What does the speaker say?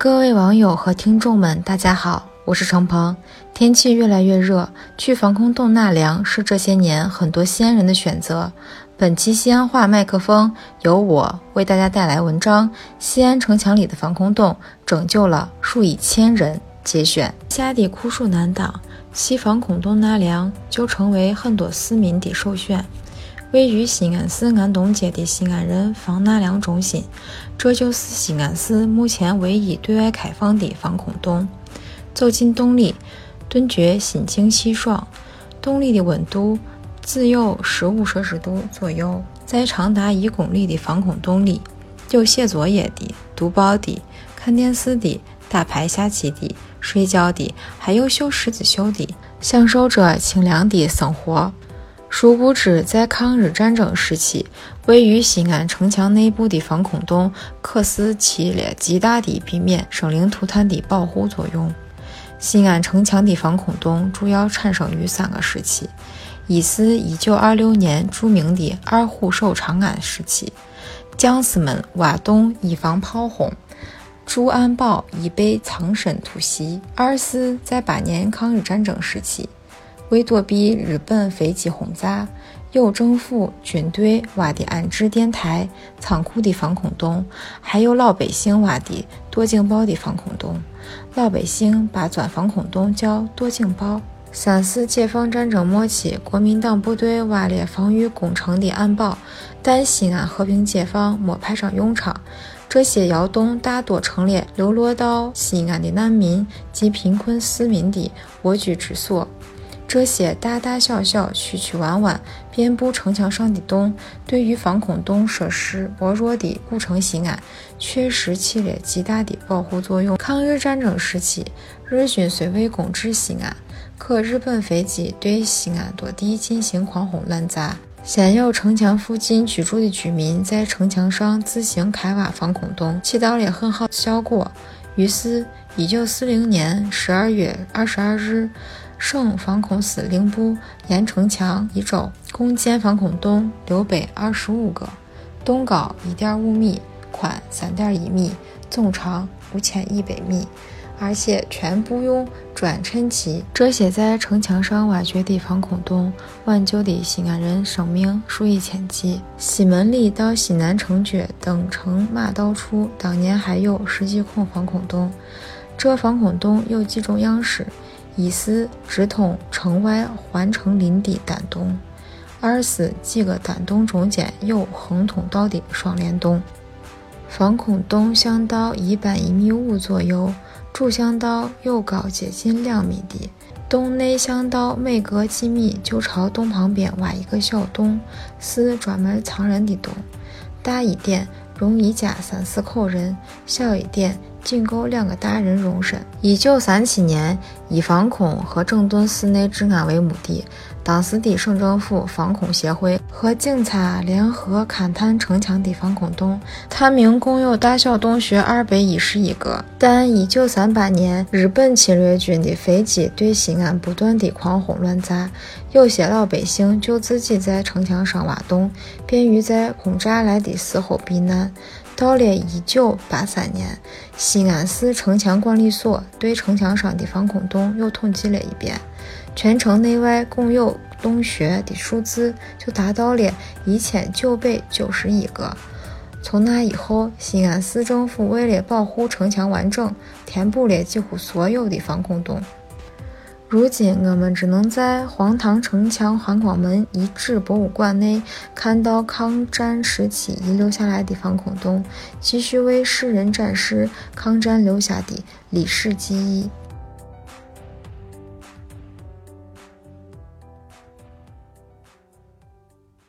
各位网友和听众们，大家好，我是程鹏。天气越来越热，去防空洞纳凉是这些年很多西安人的选择。本期西安话麦克风由我为大家带来文章：西安城墙里的防空洞拯救了数以千人。节选：家底枯树难挡，西防空洞纳凉就成为很多市民的首选。位于西安市安东街的西安人防纳凉中心，这就是西安市目前唯一对外开放的防空洞。走进洞里，顿觉心静气爽。洞里的温度只有十五摄氏度左右。在长达一公里的防空洞里，有写作业的、读报的、看电视的、打牌下棋的、睡觉的，还有绣十字绣的，享受着清凉的生活。殊不知，在抗日战争时期，位于西安城墙内部的防空洞，可是起了极大的避免生灵涂炭的保护作用。西安城墙的防空洞主要产生于三个时期：一是一九二六年著名的二虎守长安时期，将士们挖洞以防炮轰，筑安堡以备藏身突袭；二是，在八年抗日战争时期。为躲避日本飞机轰炸，有政府军队挖的安置电台仓库的防空洞，还有老百姓挖的躲警报的防空洞。老百姓把钻防空洞叫躲警报。三是解放战争末期，国民党部队挖了防御工程的安保，但西安和平解放没派上用场。这些窑洞大多成了流落到西安的难民及贫困市民的蜗居之所。这些大大小小、曲曲弯弯、遍布城墙上的洞，对于防空洞设施薄弱的古城西安，确实起了极大的保护作用。抗日战争时期，日军虽未攻至西安，可日本飞机对西安多地进行狂轰滥炸。先有城墙附近居住的居民在城墙上自行开挖防空洞，起到了很好的效果。于是，一九四零年十二月二十二日。省防空司令部沿城墙一周，共建防空洞六百二十五个，洞高一点五米，宽三点一米，总长五千一百米，而且全部用砖衬砌。这些在城墙上挖掘的防空洞，挽救的西安人生命数以千计。西门里到西南城角登城马道处，当年还有十几孔防空洞。这防空洞有几种样式。一是直通城外环城林的单洞，二是几个单洞中间有横通道的双联洞。防空洞巷道一般一米五左右，主巷道有高接近两米的。洞内巷道每隔几米就朝洞旁边挖一个小洞，是专门藏人的洞。大一点容一家三四口人，小一点。仅够两个大人容身。一九三七年，以防空和整顿市内治安为目的，当时的省政府防空协会和警察联合勘探城墙的防空洞，探明共有大小洞穴二百一十一个。但一九三八年，日本侵略军的飞机对西安不断的狂轰乱炸，有些老百姓就自己在城墙上挖洞，便于在轰炸来的时候避难。到了一九八三年，西安市城墙管理所对城墙上的防空洞又统计了一遍，全城内外共有洞穴的数字就达到了一千九百九十一个。从那以后，西安市政府为了保护城墙完整，填补了几乎所有的防空洞。如今，我们只能在黄塘城墙环光门遗址博物馆内看到抗战时期遗留下来的防空洞，继续为世人展示抗战留下的历史记忆。